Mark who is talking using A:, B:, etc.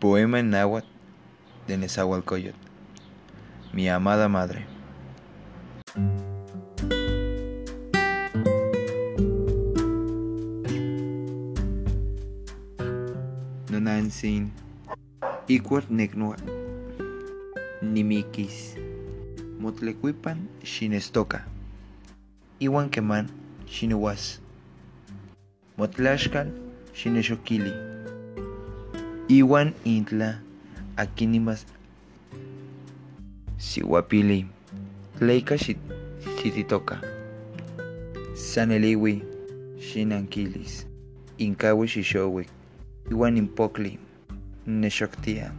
A: Poema en náhuatl de Nezahualcóyotl. Mi amada madre. Nonansin, ikuat neknua, nimikis, motlecuipan xinestoca, iwan keman xinewas, motlaxcal xinexokili, iwan intla akinimas siwapili, tleika xi- xititoka, saneliwi xinankilis, inkawi xixowik, iwan impokli. Nexoktia.